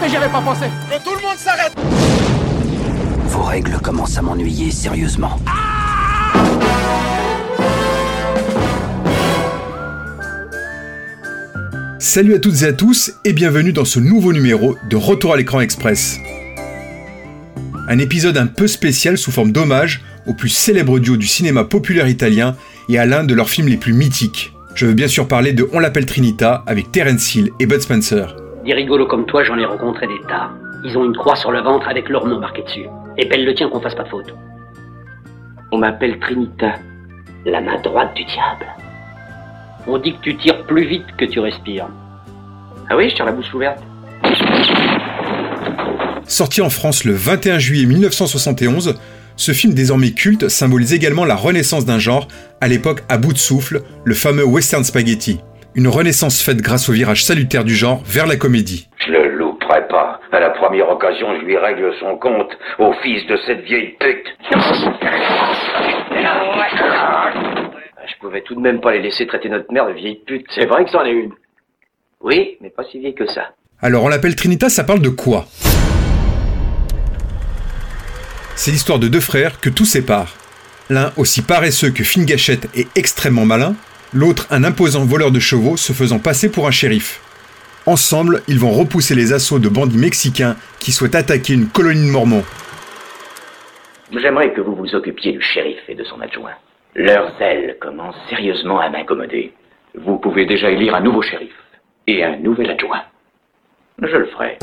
Mais j'y avais pas pensé. Que tout le monde s'arrête Vos règles commencent à m'ennuyer sérieusement. Salut à toutes et à tous et bienvenue dans ce nouveau numéro de Retour à l'écran express. Un épisode un peu spécial sous forme d'hommage au plus célèbre duo du cinéma populaire italien et à l'un de leurs films les plus mythiques. Je veux bien sûr parler de On l'appelle Trinita avec Terence Hill et Bud Spencer. Des rigolos comme toi, j'en ai rencontré des tas. Ils ont une croix sur le ventre avec leur nom marqué dessus. Et pelle le tien qu'on fasse pas de faute. On m'appelle Trinita, la main droite du diable. On dit que tu tires plus vite que tu respires. Ah oui, je tire la bouche ouverte. Sorti en France le 21 juillet 1971, ce film désormais culte symbolise également la renaissance d'un genre, à l'époque à bout de souffle, le fameux western spaghetti. Une renaissance faite grâce au virage salutaire du genre vers la comédie. Je le louperai pas. À la première occasion, je lui règle son compte au fils de cette vieille pute. Je pouvais tout de même pas les laisser traiter notre mère de vieille pute. C'est vrai que c'en est une. Oui, mais pas si vieille que ça. Alors on l'appelle Trinita, ça parle de quoi? C'est l'histoire de deux frères que tout sépare. L'un aussi paresseux que fine gâchette et extrêmement malin, l'autre un imposant voleur de chevaux se faisant passer pour un shérif. Ensemble, ils vont repousser les assauts de bandits mexicains qui souhaitent attaquer une colonie de Mormons. J'aimerais que vous vous occupiez du shérif et de son adjoint. Leur zèle commence sérieusement à m'incommodé. Vous pouvez déjà élire un nouveau shérif et un nouvel adjoint. Je le ferai.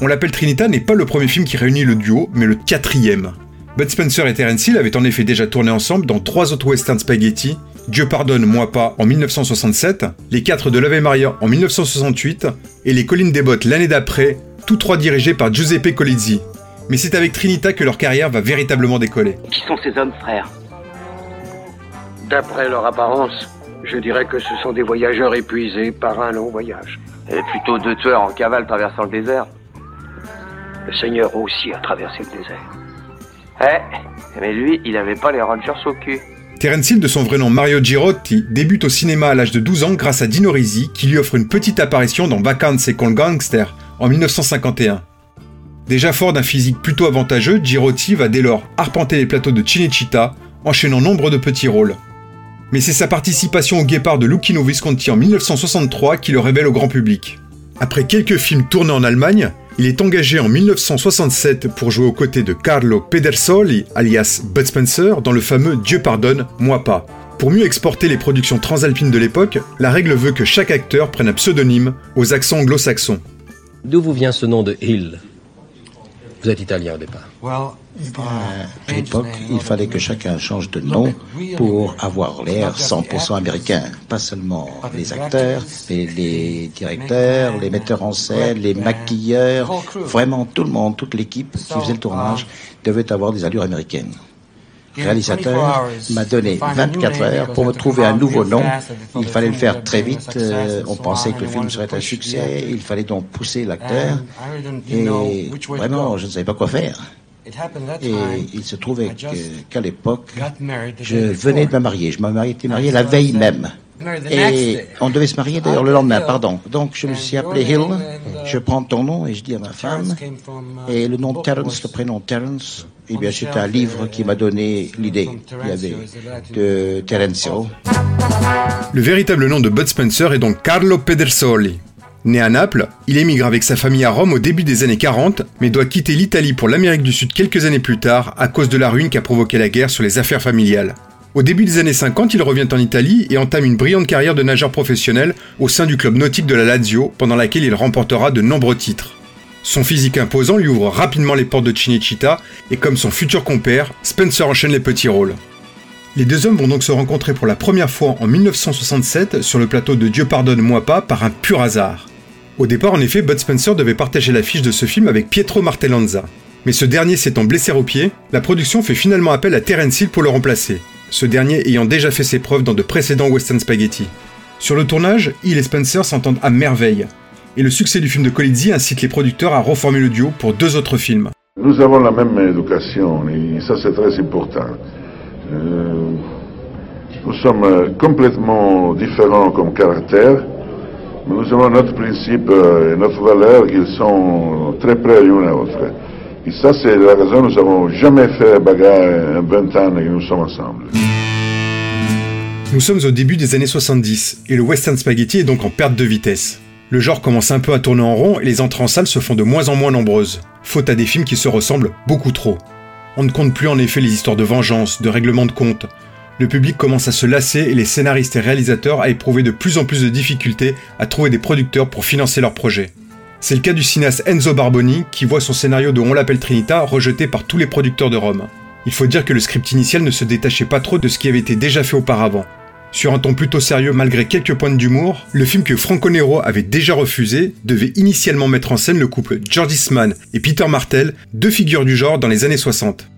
On l'appelle Trinita n'est pas le premier film qui réunit le duo, mais le quatrième. Bud Spencer et Terence Hill avaient en effet déjà tourné ensemble dans trois autres western spaghetti, Dieu pardonne, moi pas en 1967, Les Quatre de l'Ave Maria en 1968 et Les Collines des Bottes l'année d'après, tous trois dirigés par Giuseppe Colizzi. Mais c'est avec Trinita que leur carrière va véritablement décoller. Qui sont ces hommes, frères? D'après leur apparence, je dirais que ce sont des voyageurs épuisés par un long voyage. Et plutôt deux tueurs en cavale traversant le désert. Le Seigneur aussi a traversé le désert. Eh, mais lui, il avait pas les Rangers au cul. Terence Hill, de son vrai nom Mario Girotti, débute au cinéma à l'âge de 12 ans grâce à Dino Risi, qui lui offre une petite apparition dans Vacanze con Gangster en 1951. Déjà fort d'un physique plutôt avantageux, Girotti va dès lors arpenter les plateaux de Cinecittà, enchaînant nombre de petits rôles. Mais c'est sa participation au Guépard de Lucchino Visconti en 1963 qui le révèle au grand public. Après quelques films tournés en Allemagne, il est engagé en 1967 pour jouer aux côtés de Carlo Pedersoli, alias Bud Spencer, dans le fameux Dieu pardonne, moi pas. Pour mieux exporter les productions transalpines de l'époque, la règle veut que chaque acteur prenne un pseudonyme aux accents anglo-saxons. D'où vous vient ce nom de Hill? Vous êtes italien au départ. À l'époque, il fallait que chacun change de nom pour avoir l'air 100% américain. Pas seulement les acteurs, mais les directeurs, les metteurs en scène, les maquilleurs, vraiment tout le monde, toute l'équipe qui faisait le tournage devait avoir des allures américaines. Le réalisateur m'a donné 24 heures pour me trouver un nouveau nom. Il fallait le faire très vite. Euh, on pensait que le film serait un succès. Il fallait donc pousser l'acteur. Et vraiment, je ne savais pas quoi faire. Et il se trouvait qu'à l'époque, je venais de me marier. Je m'étais marié la veille même. Et on devait se marier d'ailleurs le lendemain, pardon. Donc je me suis appelé Hill, je prends ton nom et je dis à ma femme. Et le nom Terence, le prénom Terence, eh bien c'est un livre qui m'a donné l'idée. Il y avait de Terencio. Le véritable nom de Bud Spencer est donc Carlo Pedersoli. Né à Naples, il émigre avec sa famille à Rome au début des années 40, mais doit quitter l'Italie pour l'Amérique du Sud quelques années plus tard à cause de la ruine qu'a provoqué la guerre sur les affaires familiales. Au début des années 50, il revient en Italie et entame une brillante carrière de nageur professionnel au sein du club nautique de la Lazio, pendant laquelle il remportera de nombreux titres. Son physique imposant lui ouvre rapidement les portes de Cinecittà et comme son futur compère, Spencer enchaîne les petits rôles. Les deux hommes vont donc se rencontrer pour la première fois en 1967 sur le plateau de Dieu pardonne-moi pas par un pur hasard. Au départ, en effet, Bud Spencer devait partager l'affiche de ce film avec Pietro Martellanza. Mais ce dernier s'étant blessé au pied, la production fait finalement appel à Terence Hill pour le remplacer, ce dernier ayant déjà fait ses preuves dans de précédents western spaghetti. Sur le tournage, Hill et Spencer s'entendent à merveille, et le succès du film de Colizzi incite les producteurs à reformer le duo pour deux autres films. Nous avons la même éducation, et ça c'est très important. Euh, nous sommes complètement différents comme caractère, mais nous avons notre principe et notre valeur qui sont très près l'une à l'autre. Et ça, c'est la raison nous n'avons jamais fait bagarre en 20 ans et nous sommes ensemble. Nous sommes au début des années 70, et le western spaghetti est donc en perte de vitesse. Le genre commence un peu à tourner en rond et les entrées en salle se font de moins en moins nombreuses, faute à des films qui se ressemblent beaucoup trop. On ne compte plus en effet les histoires de vengeance, de règlement de compte, le public commence à se lasser et les scénaristes et réalisateurs à éprouver de plus en plus de difficultés à trouver des producteurs pour financer leurs projets. C'est le cas du cinéaste Enzo Barboni qui voit son scénario de On l'appelle Trinita rejeté par tous les producteurs de Rome. Il faut dire que le script initial ne se détachait pas trop de ce qui avait été déjà fait auparavant. Sur un ton plutôt sérieux malgré quelques points d'humour, le film que Franco Nero avait déjà refusé devait initialement mettre en scène le couple George Eastman et Peter Martel, deux figures du genre dans les années 60.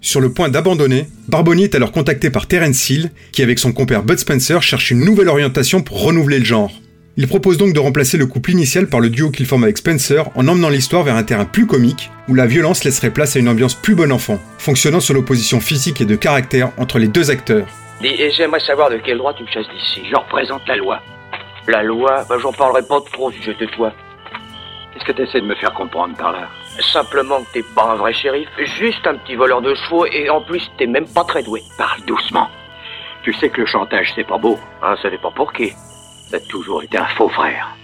Sur le point d'abandonner, Barboni est alors contacté par Terence Hill, qui avec son compère Bud Spencer cherche une nouvelle orientation pour renouveler le genre. Il propose donc de remplacer le couple initial par le duo qu'il forme avec Spencer en emmenant l'histoire vers un terrain plus comique, où la violence laisserait place à une ambiance plus bon enfant, fonctionnant sur l'opposition physique et de caractère entre les deux acteurs. Et j'aimerais savoir de quel droit tu me chasses d'ici. Je représente la loi. La loi Bah j'en parlerai pas trop si j'étais toi. Qu'est-ce que tu essaies de me faire comprendre par là? Simplement que t'es pas un vrai shérif, juste un petit voleur de chevaux et en plus t'es même pas très doué. Parle doucement. Tu sais que le chantage c'est pas beau. Ah, ça dépend pour qui. T'as toujours été un faux frère.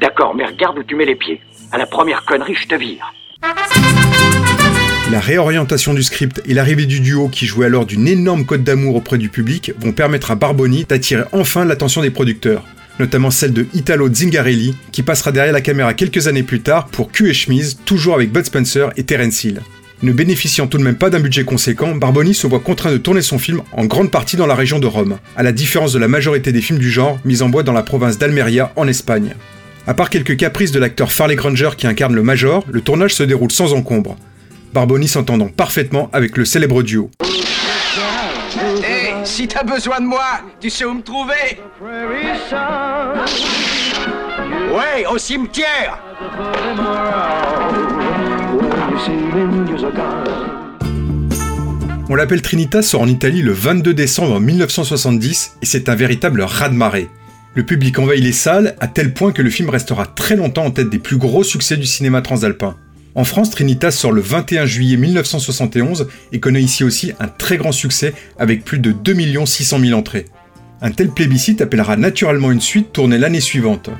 D'accord, mais regarde où tu mets les pieds. À la première connerie, je te vire. La réorientation du script et l'arrivée du duo qui jouait alors d'une énorme cote d'amour auprès du public vont permettre à Barboni d'attirer enfin l'attention des producteurs notamment celle de Italo Zingarelli, qui passera derrière la caméra quelques années plus tard pour Q et Chemise, toujours avec Bud Spencer et Terence Hill. Ne bénéficiant tout de même pas d'un budget conséquent, Barboni se voit contraint de tourner son film en grande partie dans la région de Rome, à la différence de la majorité des films du genre mis en bois dans la province d'Almeria en Espagne. À part quelques caprices de l'acteur Farley Granger qui incarne le Major, le tournage se déroule sans encombre. Barboni s'entendant parfaitement avec le célèbre duo. Hé, si t'as besoin de moi, tu sais où me trouver Ouais, au cimetière On l'appelle Trinita sort en Italie le 22 décembre 1970 et c'est un véritable raz-de-marée. Le public envahit les salles à tel point que le film restera très longtemps en tête des plus gros succès du cinéma transalpin. En France, Trinitas sort le 21 juillet 1971 et connaît ici aussi un très grand succès avec plus de 2 600 000 entrées. Un tel plébiscite appellera naturellement une suite tournée l'année suivante.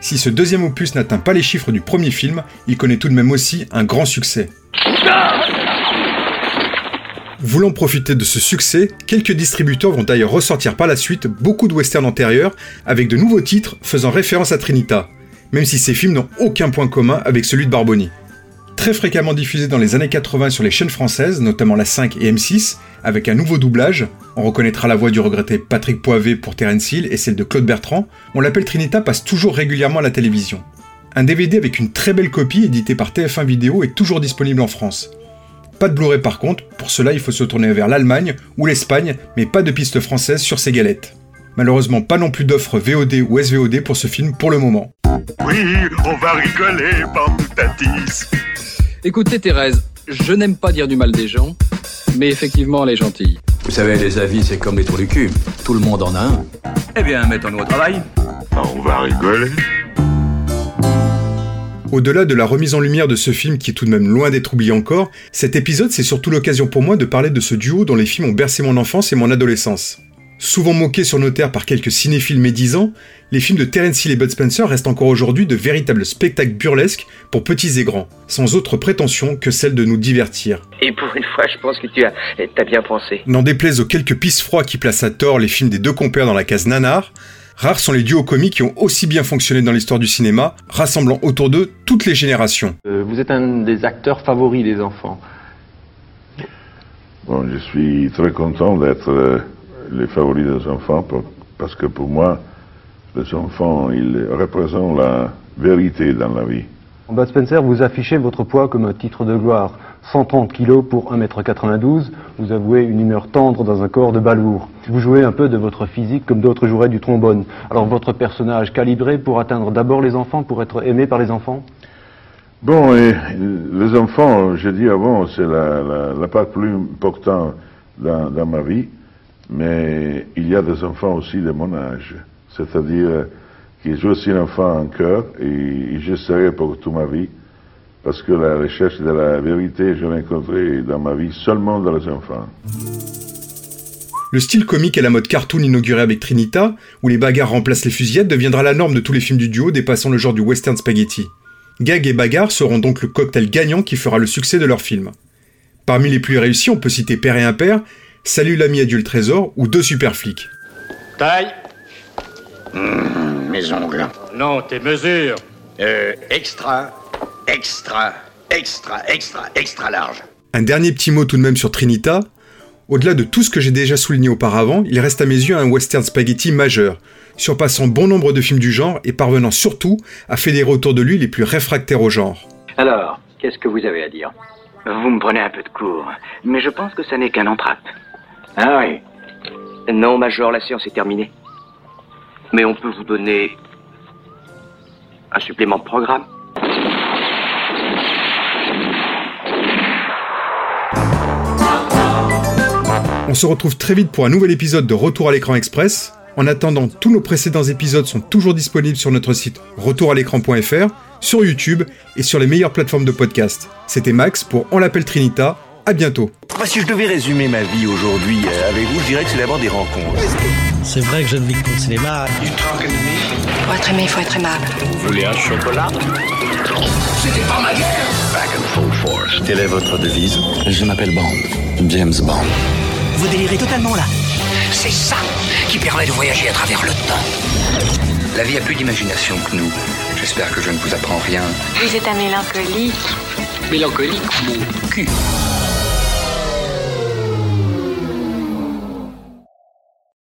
Si ce deuxième opus n'atteint pas les chiffres du premier film, il connaît tout de même aussi un grand succès. Voulant profiter de ce succès, quelques distributeurs vont d'ailleurs ressortir par la suite beaucoup de westerns antérieurs avec de nouveaux titres faisant référence à Trinita, même si ces films n'ont aucun point commun avec celui de Barboni très fréquemment diffusé dans les années 80 sur les chaînes françaises, notamment la 5 et M6, avec un nouveau doublage. On reconnaîtra la voix du regretté Patrick Poivet pour Terence Hill et celle de Claude Bertrand. On l'appelle Trinita passe toujours régulièrement à la télévision. Un DVD avec une très belle copie édité par TF1 Vidéo est toujours disponible en France. Pas de Blu-ray par contre, pour cela il faut se tourner vers l'Allemagne ou l'Espagne, mais pas de piste française sur ces galettes. Malheureusement pas non plus d'offres VOD ou SVOD pour ce film pour le moment. Oui, on va rigoler, Écoutez Thérèse, je n'aime pas dire du mal des gens, mais effectivement elle est gentille. Vous savez, les avis c'est comme les trous du cul. Tout le monde en a un. Eh bien, mettons-nous au travail. Ah, on va rigoler. Au-delà de la remise en lumière de ce film qui est tout de même loin d'être oublié encore, cet épisode c'est surtout l'occasion pour moi de parler de ce duo dont les films ont bercé mon enfance et mon adolescence. Souvent moqués sur nos terres par quelques cinéphiles médisants, les films de Terence Hill et Bud Spencer restent encore aujourd'hui de véritables spectacles burlesques pour petits et grands, sans autre prétention que celle de nous divertir. Et pour une fois, je pense que tu as, as bien pensé. N'en déplaise aux quelques pisse froids qui placent à tort les films des deux compères dans la case nanar, rares sont les duos comiques qui ont aussi bien fonctionné dans l'histoire du cinéma, rassemblant autour d'eux toutes les générations. Euh, vous êtes un des acteurs favoris des enfants. Bon, je suis très content d'être... Euh, les favoris des enfants parce que pour moi, Les enfants, ils représentent la vérité dans la vie. Bas Spencer, vous affichez votre poids comme un titre de gloire. 130 kg pour 1m92, vous avouez une humeur tendre dans un corps de balourd. Vous jouez un peu de votre physique comme d'autres joueraient du trombone. Alors votre personnage calibré pour atteindre d'abord les enfants, pour être aimé par les enfants? Bon, et les enfants, je dis avant, c'est la, la, part plus importante dans, dans, ma vie, mais il y a des enfants aussi de mon âge. C'est-à-dire que je suis un enfant en cœur et je serai pour toute ma vie parce que la recherche de la vérité, je l'ai rencontrée dans ma vie seulement dans les enfants. Le style comique et la mode cartoon inaugurée avec Trinita, où les bagarres remplacent les fusillettes, deviendra la norme de tous les films du duo dépassant le genre du western spaghetti. Gag et bagarre seront donc le cocktail gagnant qui fera le succès de leur film. Parmi les plus réussis, on peut citer Père et Impair, Salut l'ami adieu le trésor ou Deux super flics. Taille mmh, Mes ongles. Non, tes mesures. Euh, extra, extra, extra, extra, extra large. Un dernier petit mot tout de même sur Trinita. Au-delà de tout ce que j'ai déjà souligné auparavant, il reste à mes yeux un western spaghetti majeur, surpassant bon nombre de films du genre et parvenant surtout à fédérer autour de lui les plus réfractaires au genre. Alors, qu'est-ce que vous avez à dire? Vous me prenez un peu de cours, mais je pense que ça n'est qu'un entracte. Ah oui Non, Major, la séance est terminée. Mais on peut vous donner un supplément de programme. On se retrouve très vite pour un nouvel épisode de Retour à l'écran express. En attendant, tous nos précédents épisodes sont toujours disponibles sur notre site retouralécran.fr, sur YouTube et sur les meilleures plateformes de podcast. C'était Max pour On l'appelle Trinita. À bientôt. si je devais résumer ma vie aujourd'hui euh, avec vous, je dirais que c'est d'abord des rencontres. C'est vrai que je ne vis que le cinéma. Pour être aimé, il faut être aimable. Vous voulez un chocolat? C'était pas ma guerre Back and full force. Quelle est votre devise? Je m'appelle Bond. James Bond. Vous délirez totalement là. C'est ça qui permet de voyager à travers le temps. La vie a plus d'imagination que nous. J'espère que je ne vous apprends rien. Vous êtes un mélancolique. Mélancolique, mon cul.